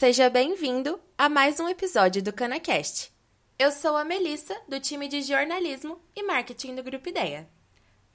Seja bem-vindo a mais um episódio do CanaCast. Eu sou a Melissa, do time de jornalismo e marketing do Grupo Ideia.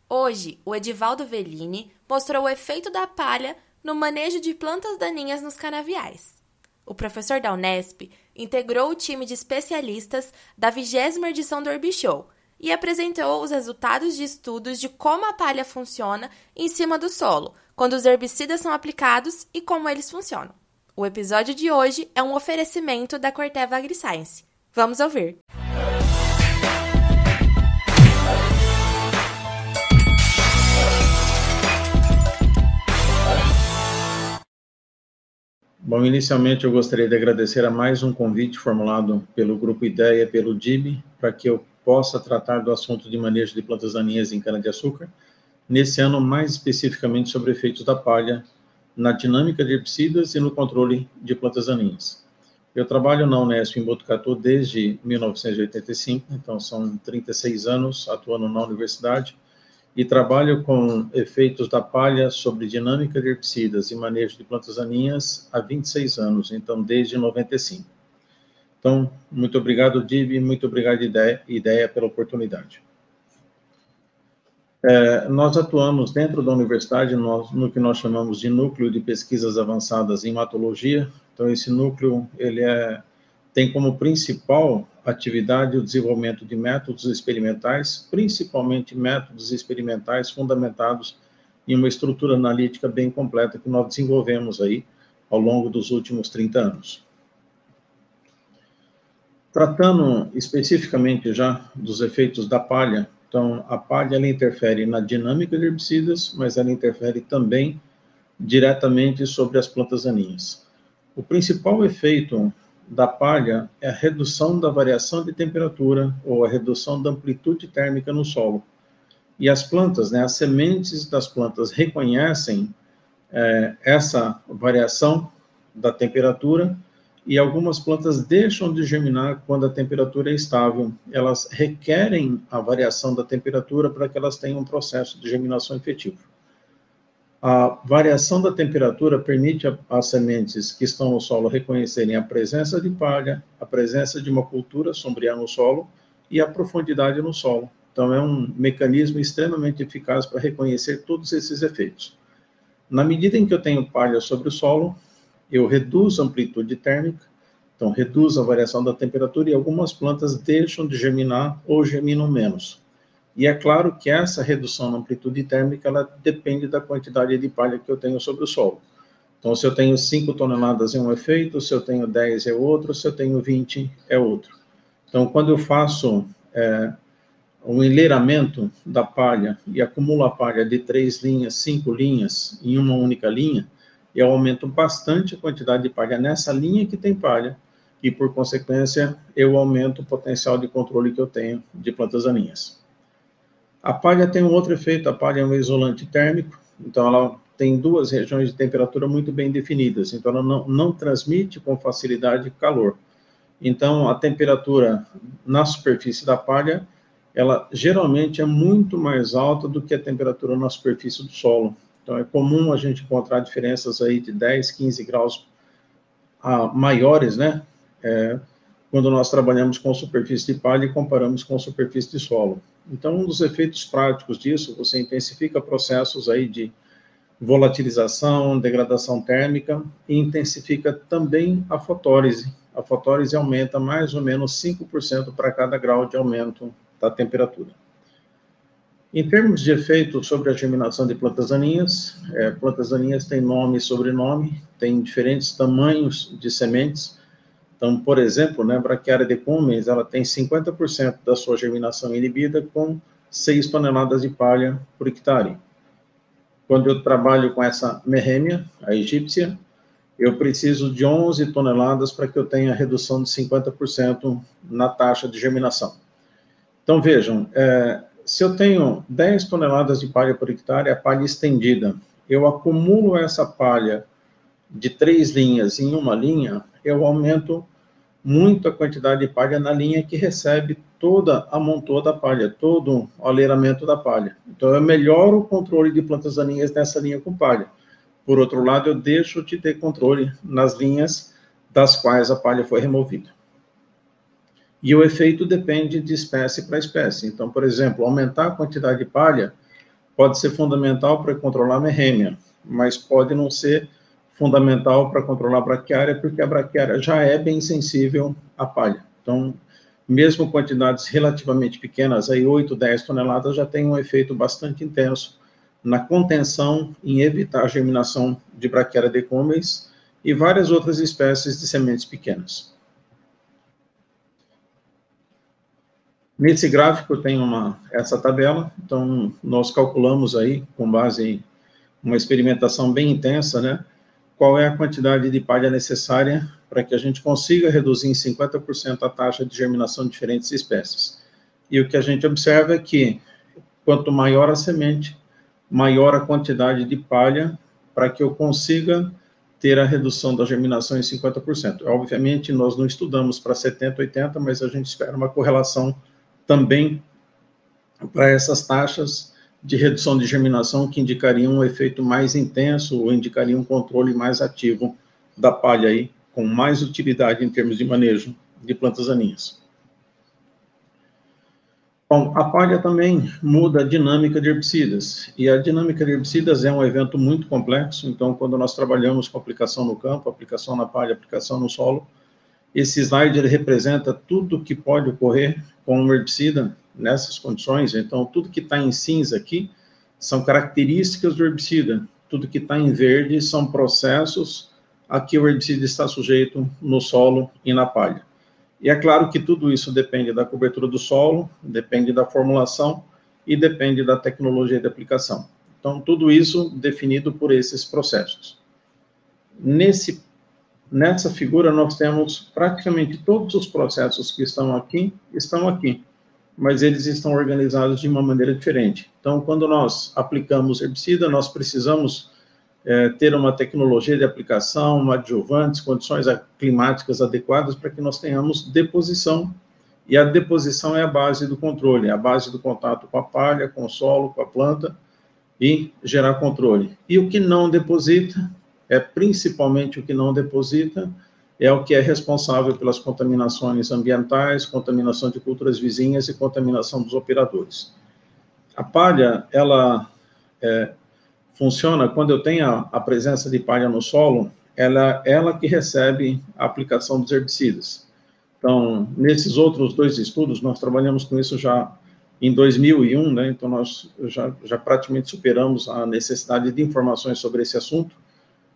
Hoje, o Edivaldo Vellini mostrou o efeito da palha no manejo de plantas daninhas nos canaviais. O professor da Unesp integrou o time de especialistas da 20 edição do Show e apresentou os resultados de estudos de como a palha funciona em cima do solo, quando os herbicidas são aplicados e como eles funcionam. O episódio de hoje é um oferecimento da Corteva AgriScience. Vamos ouvir. Bom, inicialmente eu gostaria de agradecer a mais um convite formulado pelo Grupo Ideia, pelo DIB, para que eu possa tratar do assunto de manejo de plantas daninhas em cana-de-açúcar, nesse ano mais especificamente sobre efeitos da palha na dinâmica de herbicidas e no controle de plantas daninhas. Eu trabalho na Unesp em Botucatu desde 1985, então são 36 anos atuando na universidade, e trabalho com efeitos da palha sobre dinâmica de herbicidas e manejo de plantas daninhas há 26 anos, então desde 95. Então, muito obrigado, Dib, muito obrigado, Ideia pela oportunidade. É, nós atuamos dentro da universidade nós, no que nós chamamos de núcleo de pesquisas avançadas em matologia. Então, esse núcleo ele é, tem como principal atividade o desenvolvimento de métodos experimentais, principalmente métodos experimentais fundamentados em uma estrutura analítica bem completa que nós desenvolvemos aí ao longo dos últimos 30 anos. Tratando especificamente já dos efeitos da palha então, a palha ela interfere na dinâmica de herbicidas, mas ela interfere também diretamente sobre as plantas daninhas. O principal efeito da palha é a redução da variação de temperatura ou a redução da amplitude térmica no solo. E as plantas, né, as sementes das plantas reconhecem é, essa variação da temperatura e algumas plantas deixam de germinar quando a temperatura é estável. Elas requerem a variação da temperatura para que elas tenham um processo de germinação efetivo. A variação da temperatura permite às sementes que estão no solo reconhecerem a presença de palha, a presença de uma cultura sombria no solo e a profundidade no solo. Então, é um mecanismo extremamente eficaz para reconhecer todos esses efeitos. Na medida em que eu tenho palha sobre o solo, eu reduzo a amplitude térmica, então reduzo a variação da temperatura e algumas plantas deixam de germinar ou germinam menos. E é claro que essa redução na amplitude térmica ela depende da quantidade de palha que eu tenho sobre o solo. Então, se eu tenho 5 toneladas é um efeito, se eu tenho 10 é outro, se eu tenho 20 é outro. Então, quando eu faço é, um enleiramento da palha e acumulo a palha de três linhas, cinco linhas em uma única linha, eu aumento bastante a quantidade de palha nessa linha que tem palha, e por consequência, eu aumento o potencial de controle que eu tenho de plantas daninhas. A palha tem um outro efeito, a palha é um isolante térmico, então ela tem duas regiões de temperatura muito bem definidas, então ela não, não transmite com facilidade calor. Então, a temperatura na superfície da palha, ela geralmente é muito mais alta do que a temperatura na superfície do solo. Então, é comum a gente encontrar diferenças aí de 10, 15 graus a, maiores, né? É, quando nós trabalhamos com superfície de palha e comparamos com superfície de solo. Então, um dos efeitos práticos disso, você intensifica processos aí de volatilização, degradação térmica e intensifica também a fotólise. A fotólise aumenta mais ou menos 5% para cada grau de aumento da temperatura. Em termos de efeito sobre a germinação de plantas daninhas, é, plantas daninhas têm nome e sobrenome, têm diferentes tamanhos de sementes. Então, por exemplo, né, Brachiária decumbens, ela tem 50% da sua germinação inibida com 6 toneladas de palha por hectare. Quando eu trabalho com essa merrêmia, a egípcia, eu preciso de 11 toneladas para que eu tenha redução de 50% na taxa de germinação. Então, vejam, é, se eu tenho 10 toneladas de palha por hectare, a palha estendida, eu acumulo essa palha de três linhas em uma linha, eu aumento muito a quantidade de palha na linha que recebe toda a montoa da palha, todo o aleiramento da palha. Então, eu melhoro o controle de plantas daninhas nessa linha com palha. Por outro lado, eu deixo de ter controle nas linhas das quais a palha foi removida. E o efeito depende de espécie para espécie. Então, por exemplo, aumentar a quantidade de palha pode ser fundamental para controlar a merrêmia, mas pode não ser fundamental para controlar a braquiária, porque a braquiária já é bem sensível à palha. Então, mesmo quantidades relativamente pequenas, aí 8, 10 toneladas, já tem um efeito bastante intenso na contenção em evitar a germinação de braquiária decumbens e várias outras espécies de sementes pequenas. Nesse gráfico tem uma, essa tabela, então nós calculamos aí, com base em uma experimentação bem intensa, né, qual é a quantidade de palha necessária para que a gente consiga reduzir em 50% a taxa de germinação de diferentes espécies. E o que a gente observa é que quanto maior a semente, maior a quantidade de palha para que eu consiga ter a redução da germinação em 50%. Obviamente, nós não estudamos para 70, 80, mas a gente espera uma correlação também para essas taxas de redução de germinação que indicariam um efeito mais intenso ou indicariam um controle mais ativo da palha aí, com mais utilidade em termos de manejo de plantas daninhas. Bom, a palha também muda a dinâmica de herbicidas, e a dinâmica de herbicidas é um evento muito complexo, então quando nós trabalhamos com aplicação no campo, aplicação na palha, aplicação no solo, esse slide ele representa tudo que pode ocorrer com um herbicida nessas condições. Então, tudo que está em cinza aqui são características do herbicida. Tudo que está em verde são processos a que o herbicida está sujeito no solo e na palha. E é claro que tudo isso depende da cobertura do solo, depende da formulação e depende da tecnologia de aplicação. Então, tudo isso definido por esses processos. Nesse, nessa figura, nós temos praticamente todos os processos que estão aqui, estão aqui mas eles estão organizados de uma maneira diferente. Então, quando nós aplicamos herbicida, nós precisamos é, ter uma tecnologia de aplicação, um adjuvantes, condições climáticas adequadas para que nós tenhamos deposição. E a deposição é a base do controle, é a base do contato com a palha, com o solo, com a planta e gerar controle. E o que não deposita, é principalmente o que não deposita, é o que é responsável pelas contaminações ambientais, contaminação de culturas vizinhas e contaminação dos operadores. A palha, ela é, funciona quando eu tenho a, a, presença de palha no solo, ela, ela que recebe a aplicação dos herbicidas. Então, nesses outros dois estudos, nós trabalhamos com isso já em 2001, né, então nós já, já praticamente superamos a necessidade de informações sobre esse assunto,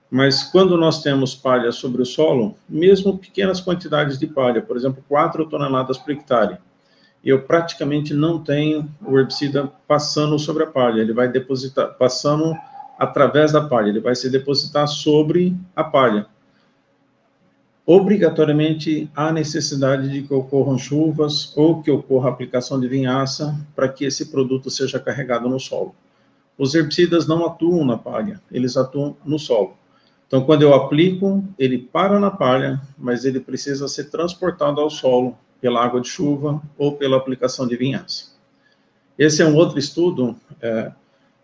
mas quando nós temos palha sobre o solo, mesmo pequenas quantidades de palha, por exemplo, 4 toneladas por hectare, eu praticamente não tenho o herbicida passando sobre a palha, ele vai depositar, passando através da palha, ele vai se depositar sobre a palha. Obrigatoriamente há necessidade de que ocorram chuvas ou que ocorra aplicação de vinhaça para que esse produto seja carregado no solo. Os herbicidas não atuam na palha, eles atuam no solo. Então, quando eu aplico, ele para na palha, mas ele precisa ser transportado ao solo pela água de chuva ou pela aplicação de vinhaça. Esse é um outro estudo é,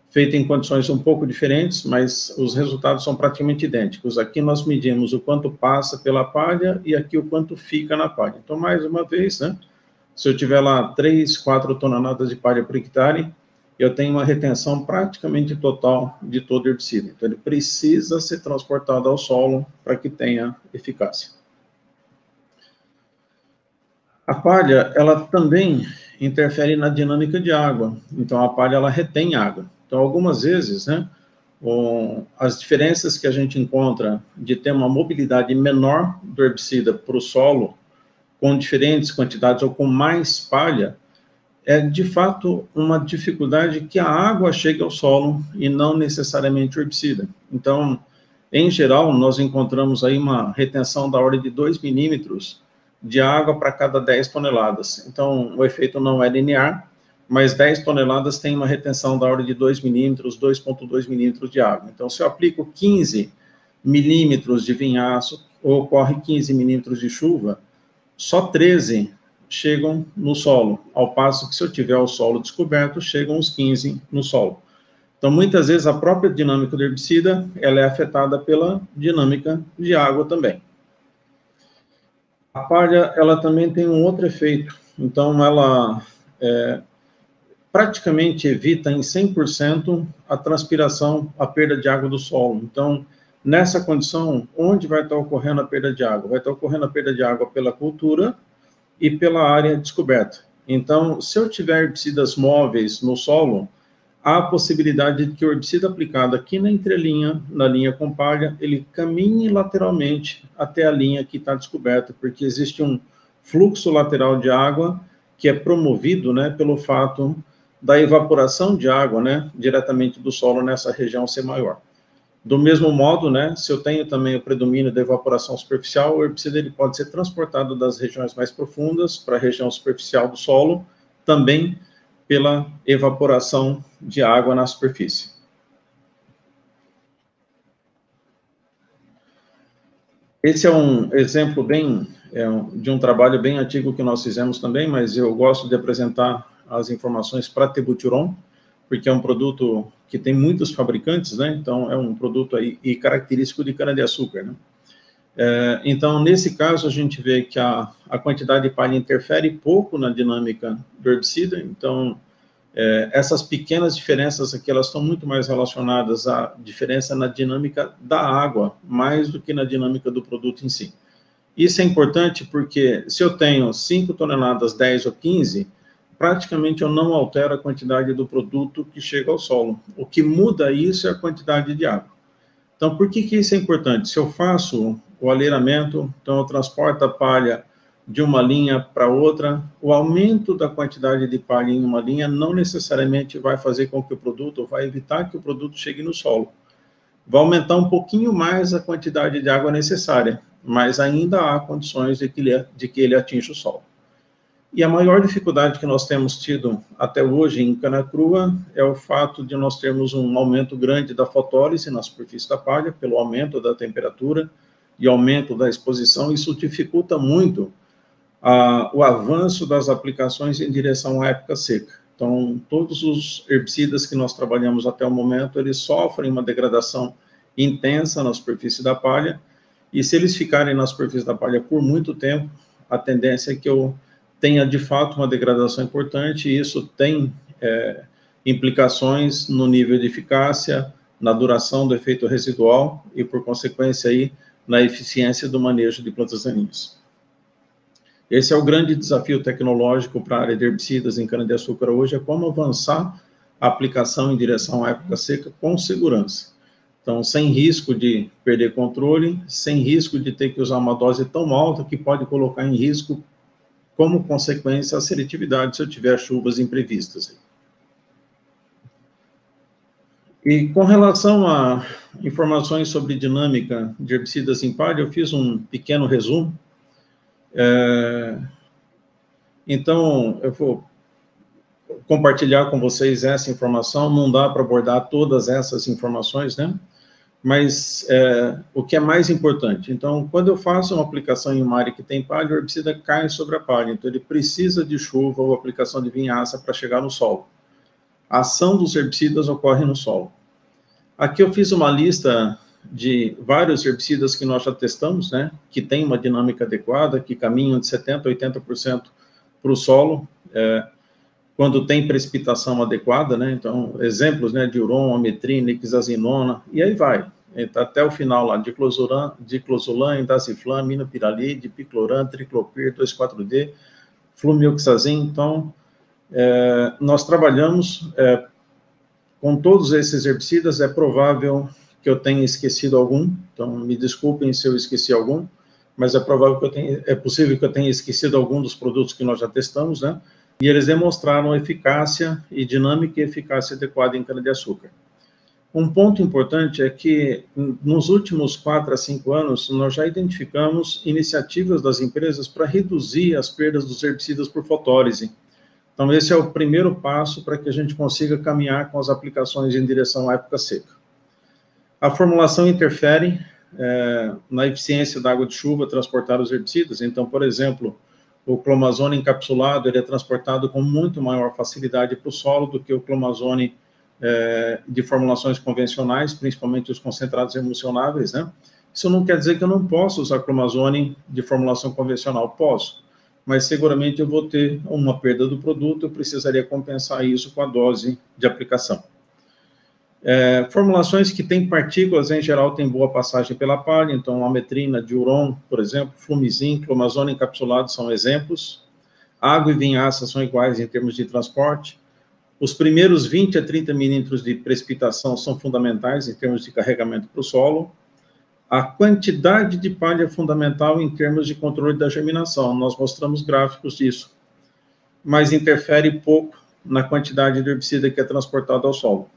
feito em condições um pouco diferentes, mas os resultados são praticamente idênticos. Aqui nós medimos o quanto passa pela palha e aqui o quanto fica na palha. Então, mais uma vez, né, se eu tiver lá 3, 4 toneladas de palha por hectare, eu tenho uma retenção praticamente total de todo herbicida. Então, ele precisa ser transportado ao solo para que tenha eficácia. A palha, ela também interfere na dinâmica de água. Então, a palha, ela retém água. Então, algumas vezes, né, as diferenças que a gente encontra de ter uma mobilidade menor do herbicida para o solo, com diferentes quantidades ou com mais palha, é de fato uma dificuldade que a água chegue ao solo e não necessariamente o herbicida. Então, em geral, nós encontramos aí uma retenção da ordem de 2 milímetros de água para cada 10 toneladas. Então, o efeito não é linear, mas 10 toneladas tem uma retenção da ordem de 2 milímetros, 2,2 milímetros de água. Então, se eu aplico 15 milímetros de vinhaço, ou ocorre 15 milímetros de chuva, só 13 chegam no solo, ao passo que se eu tiver o solo descoberto, chegam os 15 no solo. Então, muitas vezes, a própria dinâmica do herbicida, ela é afetada pela dinâmica de água também. A palha, ela também tem um outro efeito. Então, ela é, praticamente evita em 100% a transpiração, a perda de água do solo. Então, nessa condição, onde vai estar ocorrendo a perda de água? Vai estar ocorrendo a perda de água pela cultura e pela área descoberta. Então, se eu tiver herbicidas móveis no solo, há a possibilidade de que o herbicida aplicado aqui na entrelinha, na linha com palha, ele caminhe lateralmente até a linha que está descoberta, porque existe um fluxo lateral de água que é promovido né, pelo fato da evaporação de água né, diretamente do solo nessa região ser maior. Do mesmo modo, né, se eu tenho também o predomínio da evaporação superficial, o herbicida ele pode ser transportado das regiões mais profundas para a região superficial do solo, também pela evaporação de água na superfície. Esse é um exemplo bem é de um trabalho bem antigo que nós fizemos também, mas eu gosto de apresentar as informações para Tebutiron, porque é um produto que tem muitos fabricantes, né? Então, é um produto aí e característico de cana-de-açúcar, né? É, então, nesse caso, a gente vê que a, a quantidade de palha interfere pouco na dinâmica do herbicida, então, é, essas pequenas diferenças aqui, elas estão muito mais relacionadas à diferença na dinâmica da água, mais do que na dinâmica do produto em si. Isso é importante porque se eu tenho 5 toneladas, 10 ou 15, praticamente eu não altero a quantidade do produto que chega ao solo. O que muda isso é a quantidade de água. Então, por que, que isso é importante? Se eu faço o aleiramento, então eu transporto a palha de uma linha para outra, o aumento da quantidade de palha em uma linha não necessariamente vai fazer com que o produto, vai evitar que o produto chegue no solo. Vai aumentar um pouquinho mais a quantidade de água necessária, mas ainda há condições de que ele, de que ele atinja o solo. E a maior dificuldade que nós temos tido até hoje em cana crua é o fato de nós termos um aumento grande da fotólise na superfície da palha, pelo aumento da temperatura e aumento da exposição. Isso dificulta muito ah, o avanço das aplicações em direção à época seca. Então, todos os herbicidas que nós trabalhamos até o momento, eles sofrem uma degradação intensa na superfície da palha, e se eles ficarem na superfície da palha por muito tempo, a tendência é que eu tenha de fato uma degradação importante, e isso tem é, implicações no nível de eficácia, na duração do efeito residual e, por consequência, aí, na eficiência do manejo de plantas daninhas. Esse é o grande desafio tecnológico para a área de herbicidas em cana-de-açúcar hoje, é como avançar a aplicação em direção à época seca com segurança. Então, sem risco de perder controle, sem risco de ter que usar uma dose tão alta que pode colocar em risco como consequência a seletividade se eu tiver chuvas imprevistas. E com relação a informações sobre dinâmica de herbicidas em palha, eu fiz um pequeno resumo. É, então, eu vou compartilhar com vocês essa informação. Não dá para abordar todas essas informações, né? Mas é, o que é mais importante? Então, quando eu faço uma aplicação em uma área que tem palha, o herbicida cai sobre a palha, então ele precisa de chuva ou aplicação de vinhaça para chegar no solo. A ação dos herbicidas ocorre no solo. Aqui eu fiz uma lista de vários herbicidas que nós já testamos, né, que tem uma dinâmica adequada, que caminham de 70% a 80% para o solo, é, quando tem precipitação adequada, né, então, exemplos, né, de uron, ametrina, ixazinona, e aí vai. Então, até o final lá, diclosuran, diclosulan, indaciflam, minopiralide, picloran, triclopir, 2,4-D, flumioxazin. Então, é, nós trabalhamos é, com todos esses herbicidas, é provável que eu tenha esquecido algum, então me desculpem se eu esqueci algum, mas é provável que eu tenha, é possível que eu tenha esquecido algum dos produtos que nós já testamos, né? E eles demonstraram eficácia e dinâmica e eficácia adequada em cana-de-açúcar. Um ponto importante é que, nos últimos quatro a cinco anos, nós já identificamos iniciativas das empresas para reduzir as perdas dos herbicidas por fotólise. Então, esse é o primeiro passo para que a gente consiga caminhar com as aplicações em direção à época seca. A formulação interfere é, na eficiência da água de chuva transportar os herbicidas. Então, por exemplo, o clomazone encapsulado ele é transportado com muito maior facilidade para o solo do que o clomazone é, de formulações convencionais, principalmente os concentrados emulsionáveis, né? Isso não quer dizer que eu não possa usar clomazone de formulação convencional, posso, mas seguramente eu vou ter uma perda do produto, eu precisaria compensar isso com a dose de aplicação. É, formulações que têm partículas, em geral, têm boa passagem pela palha, então a metrina, diuron, por exemplo, flumizin, clomazone encapsulado são exemplos. Água e vinhaça são iguais em termos de transporte. Os primeiros 20 a 30 milímetros de precipitação são fundamentais em termos de carregamento para o solo. A quantidade de palha é fundamental em termos de controle da germinação. Nós mostramos gráficos disso. Mas interfere pouco na quantidade de herbicida que é transportado ao solo.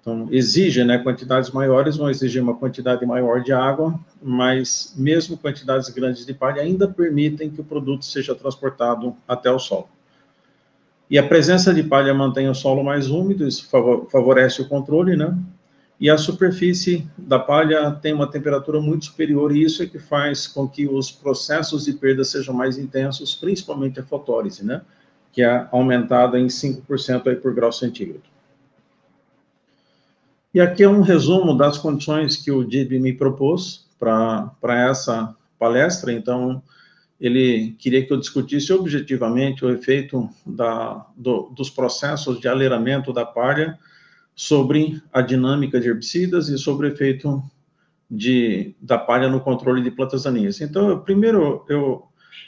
Então, exige, né, quantidades maiores vão exigir uma quantidade maior de água, mas mesmo quantidades grandes de palha ainda permitem que o produto seja transportado até o solo. E a presença de palha mantém o solo mais úmido, isso favorece o controle, né? E a superfície da palha tem uma temperatura muito superior, e isso é que faz com que os processos de perda sejam mais intensos, principalmente a fotólise, né? Que é aumentada em 5% aí por grau centígrado. E aqui é um resumo das condições que o DIB me propôs para essa palestra. Então, ele queria que eu discutisse objetivamente o efeito da, do, dos processos de aleiramento da palha sobre a dinâmica de herbicidas e sobre o efeito de, da palha no controle de plantas daninhas. Então, eu, primeiro, eu,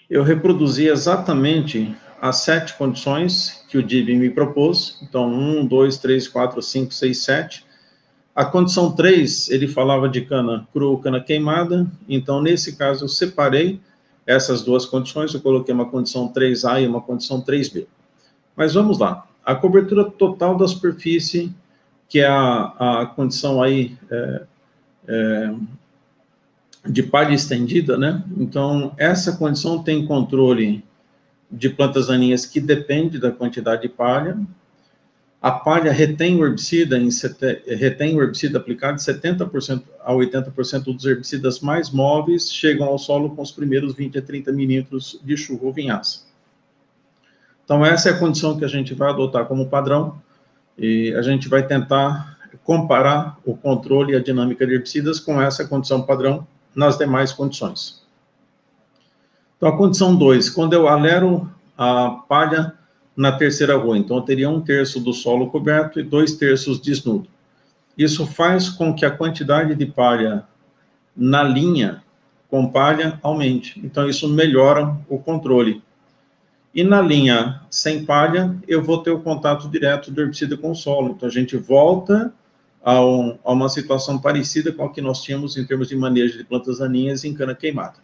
eu reproduzi exatamente as sete condições que o DIB me propôs. Então, um, dois, três, quatro, cinco, seis, sete a condição 3, ele falava de cana crua, cana queimada, então nesse caso eu separei essas duas condições, eu coloquei uma condição 3A e uma condição 3B. Mas vamos lá, a cobertura total da superfície, que é a, a condição aí é, é, de palha estendida, né? Então, essa condição tem controle de plantas daninhas que depende da quantidade de palha, a palha retém o herbicida, em, retém o herbicida aplicado 70% a 80% dos herbicidas mais móveis chegam ao solo com os primeiros 20 a 30 milímetros de chuva ou vinhaça. Então, essa é a condição que a gente vai adotar como padrão e a gente vai tentar comparar o controle e a dinâmica de herbicidas com essa condição padrão nas demais condições. Então, a condição 2, quando eu alero a palha na terceira rua. Então, teria um terço do solo coberto e dois terços desnudo. Isso faz com que a quantidade de palha na linha com palha aumente. Então, isso melhora o controle. E na linha sem palha, eu vou ter o contato direto do herbicida com o solo. Então, a gente volta a, um, a uma situação parecida com a que nós tínhamos em termos de manejo de plantas daninhas em cana queimada.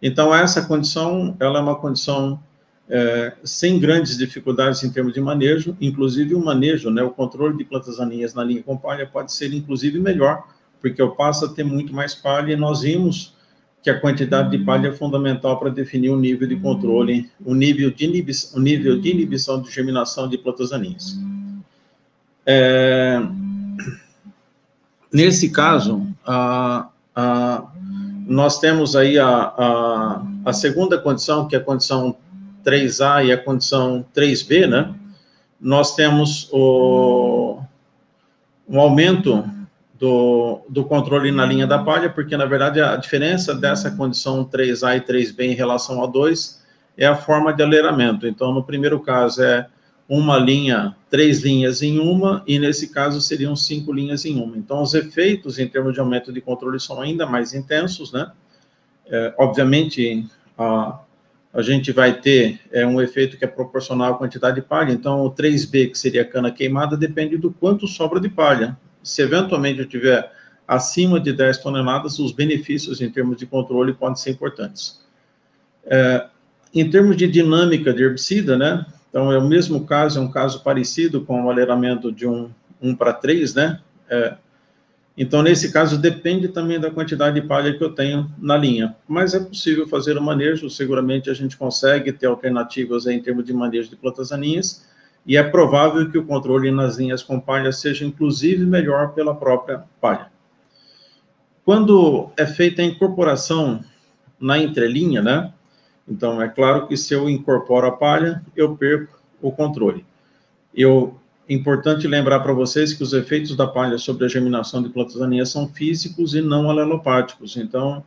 Então, essa condição, ela é uma condição é, sem grandes dificuldades em termos de manejo, inclusive o manejo, né, o controle de plantas daninhas na linha com palha pode ser inclusive melhor, porque eu passo a ter muito mais palha e nós vimos que a quantidade de palha é fundamental para definir o nível de controle, o nível de inibição, o nível de, inibição de germinação de plantas daninhas. É, nesse caso, a, a, nós temos aí a, a, a segunda condição, que é a condição 3A e a condição 3B, né, nós temos o, um aumento do, do controle na linha da palha, porque, na verdade, a diferença dessa condição 3A e 3B em relação a 2 é a forma de aleiramento. Então, no primeiro caso, é uma linha, três linhas em uma, e nesse caso seriam cinco linhas em uma. Então, os efeitos em termos de aumento de controle são ainda mais intensos, né? É, obviamente, a, a gente vai ter é, um efeito que é proporcional à quantidade de palha. Então, o 3B, que seria a cana queimada, depende do quanto sobra de palha. Se eventualmente eu tiver acima de 10 toneladas, os benefícios em termos de controle podem ser importantes. É, em termos de dinâmica de herbicida, né? Então, é o mesmo caso, é um caso parecido com o aleiramento de um 1 para 3, né? É, então, nesse caso, depende também da quantidade de palha que eu tenho na linha. Mas é possível fazer o manejo, seguramente a gente consegue ter alternativas em termos de manejo de plantas daninhas, e é provável que o controle nas linhas com palha seja, inclusive, melhor pela própria palha. Quando é feita a incorporação na entrelinha, né? Então, é claro que se eu incorporo a palha, eu perco o controle. Eu importante lembrar para vocês que os efeitos da palha sobre a germinação de plantas daninhas são físicos e não alelopáticos. Então,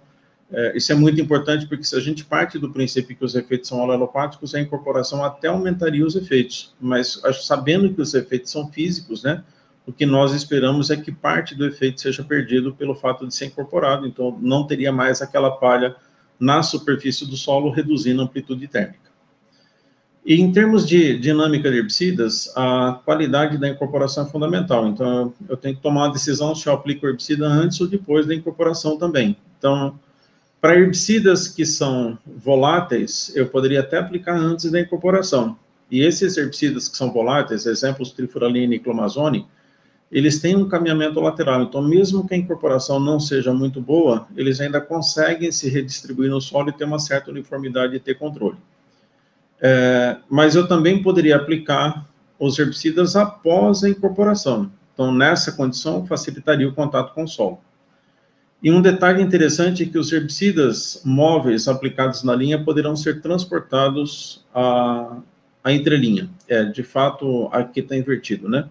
é, isso é muito importante porque se a gente parte do princípio que os efeitos são alelopáticos, a incorporação até aumentaria os efeitos. Mas sabendo que os efeitos são físicos, né? O que nós esperamos é que parte do efeito seja perdido pelo fato de ser incorporado. Então, não teria mais aquela palha na superfície do solo, reduzindo a amplitude térmica. E em termos de dinâmica de herbicidas, a qualidade da incorporação é fundamental. Então, eu tenho que tomar uma decisão se eu aplico herbicida antes ou depois da incorporação também. Então, para herbicidas que são voláteis, eu poderia até aplicar antes da incorporação. E esses herbicidas que são voláteis, exemplos trifuralina e clomazone, eles têm um caminhamento lateral. Então, mesmo que a incorporação não seja muito boa, eles ainda conseguem se redistribuir no solo e ter uma certa uniformidade e ter controle. É, mas eu também poderia aplicar os herbicidas após a incorporação. Então, nessa condição, facilitaria o contato com o solo. E um detalhe interessante é que os herbicidas móveis aplicados na linha poderão ser transportados à, à entrelinha. É, de fato, aqui está invertido, né?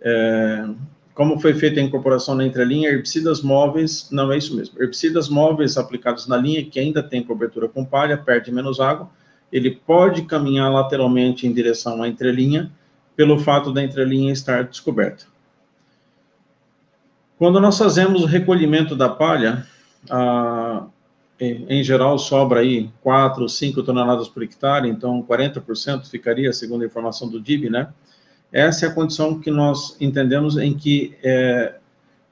É, como foi feita a incorporação na entrelinha, herbicidas móveis, não é isso mesmo. Herbicidas móveis aplicados na linha, que ainda tem cobertura com palha, perde menos água, ele pode caminhar lateralmente em direção à entrelinha, pelo fato da entrelinha estar descoberta. Quando nós fazemos o recolhimento da palha, a, em geral sobra aí 4, 5 toneladas por hectare, então 40% ficaria, segundo a informação do DIB, né? Essa é a condição que nós entendemos em que é,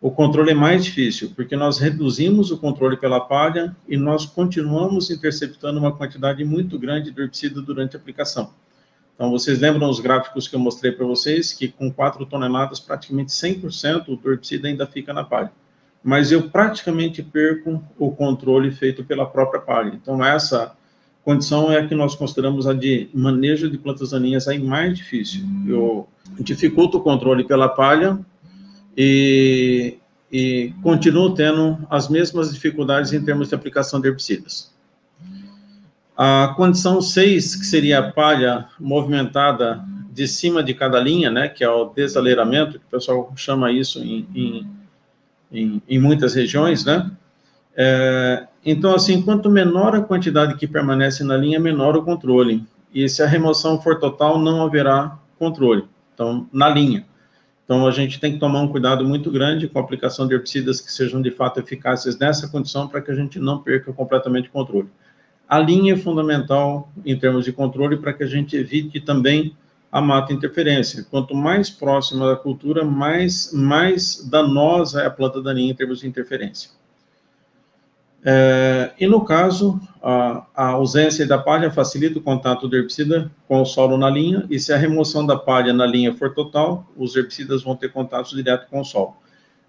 o controle é mais difícil, porque nós reduzimos o controle pela palha e nós continuamos interceptando uma quantidade muito grande de herbicida durante a aplicação. Então, vocês lembram os gráficos que eu mostrei para vocês, que com 4 toneladas, praticamente 100% do herbicida ainda fica na palha. Mas eu praticamente perco o controle feito pela própria palha. Então, essa condição é a que nós consideramos a de manejo de plantas daninhas aí mais difícil. Eu dificulto o controle pela palha, e, e tendo as mesmas dificuldades em termos de aplicação de herbicidas. A condição 6, que seria a palha movimentada de cima de cada linha, né, que é o desaleiramento, que o pessoal chama isso em, em, em, em muitas regiões, né, é, então, assim, quanto menor a quantidade que permanece na linha, menor o controle. E se a remoção for total, não haverá controle. Então, na linha. Então, a gente tem que tomar um cuidado muito grande com a aplicação de herbicidas que sejam de fato eficazes nessa condição para que a gente não perca completamente o controle. A linha é fundamental em termos de controle para que a gente evite também a mata interferência. Quanto mais próxima da cultura, mais, mais danosa é a planta daninha em termos de interferência. É, e no caso, a, a, ausência da palha facilita o contato do herbicida com o solo na linha, e se a remoção da palha na linha for total, os herbicidas vão ter contato direto com o solo.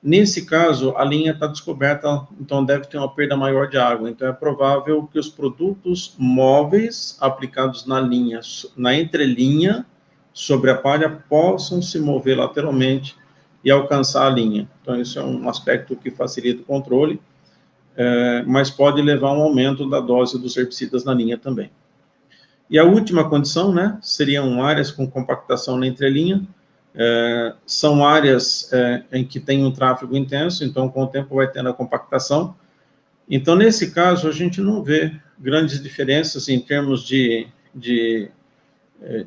Nesse caso, a linha está descoberta, então deve ter uma perda maior de água. Então é provável que os produtos móveis aplicados na linha, na entrelinha, sobre a palha, possam se mover lateralmente e alcançar a linha. Então, isso é um aspecto que facilita o controle é, mas pode levar a um aumento da dose dos herbicidas na linha também. E a última condição, né, seriam áreas com compactação na entrelinha, é, são áreas é, em que tem um tráfego intenso, então com o tempo vai tendo a compactação. Então, nesse caso, a gente não vê grandes diferenças em termos de, de, é,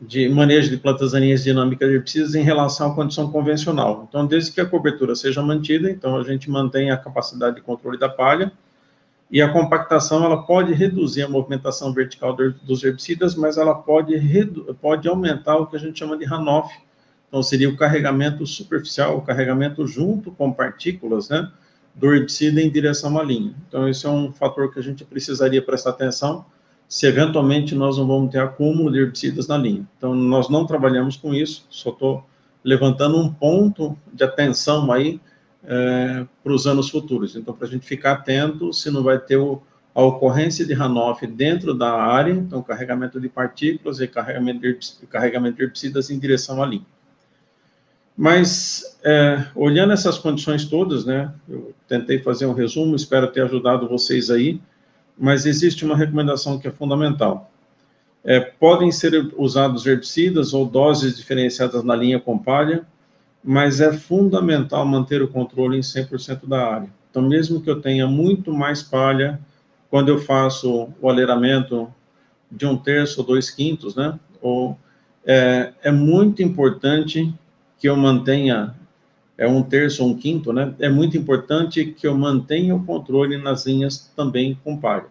de manejo de plantas daninhas dinâmicas herbicidas em relação à condição convencional. Então, desde que a cobertura seja mantida, então a gente mantém a capacidade de controle da palha, e a compactação ela pode reduzir a movimentação vertical dos herbicidas, mas ela pode, pode aumentar o que a gente chama de runoff. Então, seria o carregamento superficial, o carregamento junto com partículas, né, do herbicida em direção à linha. Então, esse é um fator que a gente precisaria prestar atenção, se eventualmente nós não vamos ter acúmulo de herbicidas na linha. Então, nós não trabalhamos com isso, só estou levantando um ponto de atenção aí é, para os anos futuros. Então, para a gente ficar atento se não vai ter o, a ocorrência de runoff dentro da área, então carregamento de partículas e carregamento de, carregamento de herbicidas em direção à linha. Mas, é, olhando essas condições todas, né, eu tentei fazer um resumo, espero ter ajudado vocês aí, mas existe uma recomendação que é fundamental. É, podem ser usados herbicidas ou doses diferenciadas na linha com palha, mas é fundamental manter o controle em 100% da área. Então, mesmo que eu tenha muito mais palha, quando eu faço o aleiramento de um terço ou dois quintos, né? Ou, é, é muito importante que eu mantenha é um terço ou um quinto, né? É muito importante que eu mantenha o controle nas linhas também com palha.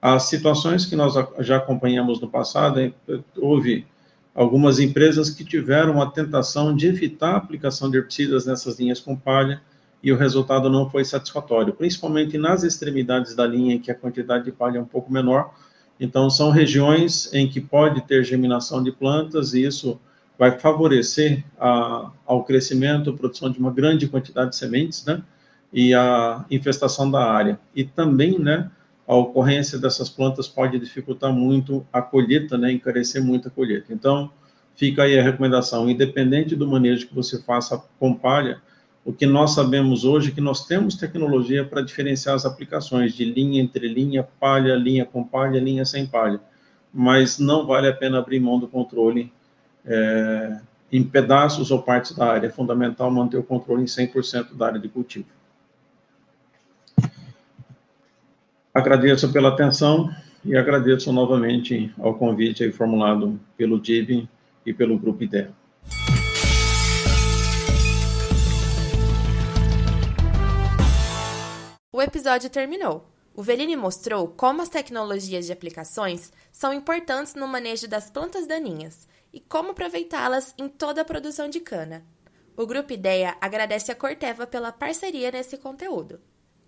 As situações que nós já acompanhamos no passado, houve algumas empresas que tiveram a tentação de evitar a aplicação de herbicidas nessas linhas com palha e o resultado não foi satisfatório, principalmente nas extremidades da linha em que a quantidade de palha é um pouco menor. Então, são regiões em que pode ter germinação de plantas e isso vai favorecer a, ao crescimento, produção de uma grande quantidade de sementes, né? E a infestação da área. E também, né, a ocorrência dessas plantas pode dificultar muito a colheita, né, encarecer muito a colheita. Então, fica aí a recomendação, independente do manejo que você faça com palha, o que nós sabemos hoje é que nós temos tecnologia para diferenciar as aplicações de linha entre linha, palha, linha com palha, linha sem palha. Mas não vale a pena abrir mão do controle é, em pedaços ou partes da área. É fundamental manter o controle em 100% da área de cultivo. Agradeço pela atenção e agradeço novamente ao convite formulado pelo DIB e pelo Grupo IDEA. O episódio terminou. O Veline mostrou como as tecnologias de aplicações são importantes no manejo das plantas daninhas e como aproveitá-las em toda a produção de cana. O Grupo Ideia agradece a Corteva pela parceria nesse conteúdo.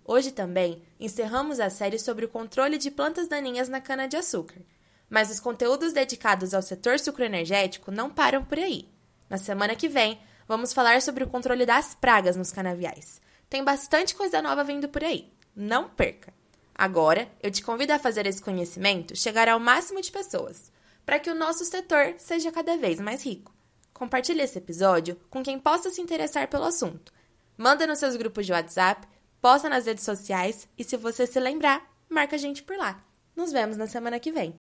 Hoje também encerramos a série sobre o controle de plantas daninhas na cana-de-açúcar. Mas os conteúdos dedicados ao setor sucroenergético não param por aí. Na semana que vem, vamos falar sobre o controle das pragas nos canaviais. Tem bastante coisa nova vindo por aí. Não perca! Agora, eu te convido a fazer esse conhecimento chegar ao máximo de pessoas para que o nosso setor seja cada vez mais rico. Compartilhe esse episódio com quem possa se interessar pelo assunto. Manda nos seus grupos de WhatsApp, posta nas redes sociais e se você se lembrar, marca a gente por lá. Nos vemos na semana que vem.